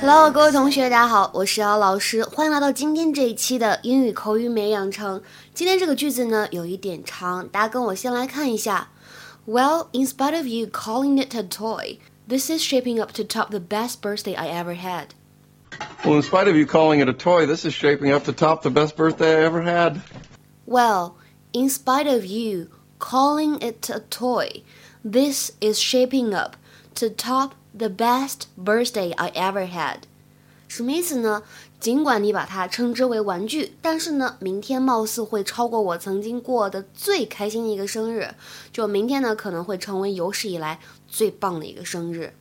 Hello，各位同学，大家好，我是姚老师，欢迎来到今天这一期的英语口语美养成。今天这个句子呢有一点长，大家跟我先来看一下。Well, in spite of you calling it a toy, this is shaping up to top the best birthday I ever had. Well, in spite of you calling it a toy, this is shaping up to top the best birthday I ever had. Well, in spite of you calling it a toy, this is shaping up to top the best birthday I ever had. 什么意思呢？尽管你把它称之为玩具，但是呢，明天貌似会超过我曾经过的最开心的一个生日。就明天呢，可能会成为有史以来最棒的一个生日。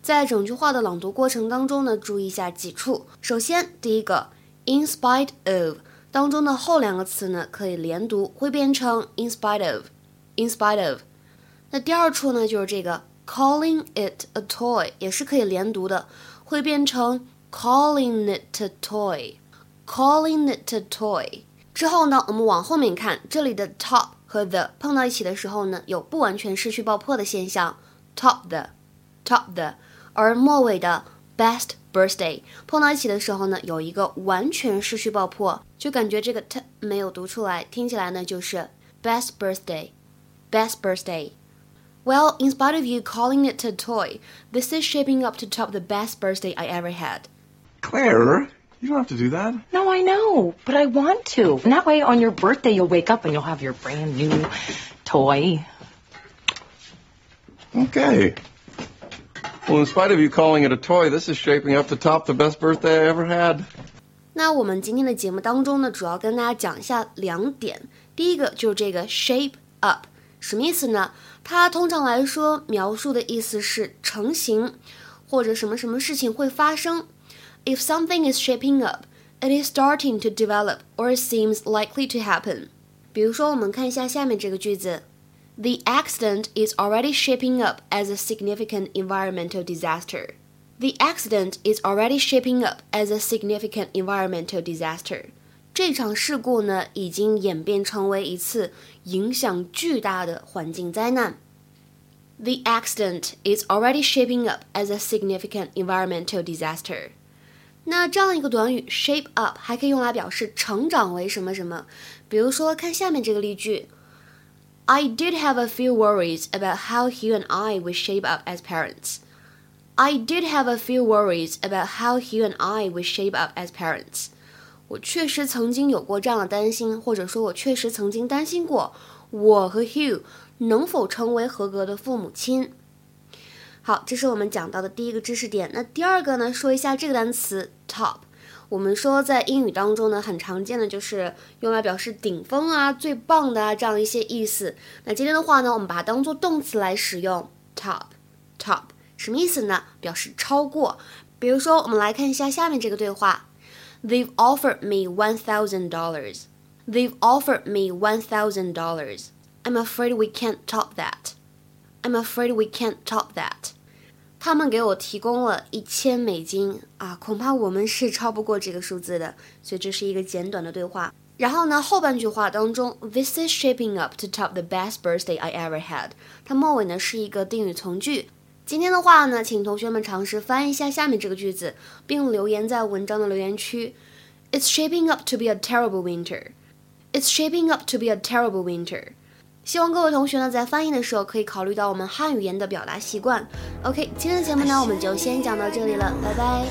在整句话的朗读过程当中呢，注意一下几处。首先，第一个，in spite of 当中的后两个词呢，可以连读，会变成 in spite of，in spite of。那第二处呢，就是这个 calling it a toy 也是可以连读的，会变成。calling it a toy, calling it a toy。之后呢，我们往后面看，这里的 top 和 the 碰到一起的时候呢，有不完全失去爆破的现象，top the，top the。而末尾的 best birthday 碰到一起的时候呢，有一个完全失去爆破，就感觉这个 t 没有读出来，听起来呢就是 best birthday，best birthday。Well, in spite of you calling it a toy, this is shaping up to top the best birthday I ever had. Claire, you don't have to do that. No, I know, but I want to. And that way, on your birthday, you'll wake up and you'll have your brand new toy. Okay. Well, in spite of you calling it a toy, this is shaping up to top the best birthday I ever had. 那我们今天的节目当中呢，主要跟大家讲一下两点。第一个就是这个 shape up，什么意思呢？它通常来说描述的意思是成型，或者什么什么事情会发生。 if something is shaping up, it is starting to develop or seems likely to happen. 比如说，我们看一下下面这个句子：The accident is already shaping up as a significant environmental disaster. The accident is already shaping up as a significant environmental disaster. 这场事故呢，已经演变成为一次影响巨大的环境灾难。The accident is already shaping up as a significant environmental disaster. 那这样一个短语 shape up 还可以用来表示成长为什么什么，比如说看下面这个例句：I did have a few worries about how Hugh and I would shape up as parents. I did have a few worries about how Hugh and I would shape up as parents. 我确实曾经有过这样的担心，或者说，我确实曾经担心过我和 Hugh 能否成为合格的父母亲。好，这是我们讲到的第一个知识点。那第二个呢，说一下这个单词 top。我们说在英语当中呢，很常见的就是用来表示顶峰啊、最棒的啊这样一些意思。那今天的话呢，我们把它当做动词来使用，top，top 什么意思呢？表示超过。比如说，我们来看一下下面这个对话：They've offered me one thousand dollars. They've offered me one thousand dollars. I'm afraid we can't top that. I'm afraid we can't top that. 他们给我提供了一千美金啊，恐怕我们是超不过这个数字的。所以这是一个简短的对话。然后呢，后半句话当中，This is shaping up to top the best birthday I ever had。它末尾呢是一个定语从句。今天的话呢，请同学们尝试翻译一下下面这个句子，并留言在文章的留言区。It's shaping up to be a terrible winter. It's shaping up to be a terrible winter. 希望各位同学呢，在翻译的时候可以考虑到我们汉语言的表达习惯。OK，今天的节目呢，我们就先讲到这里了，拜拜。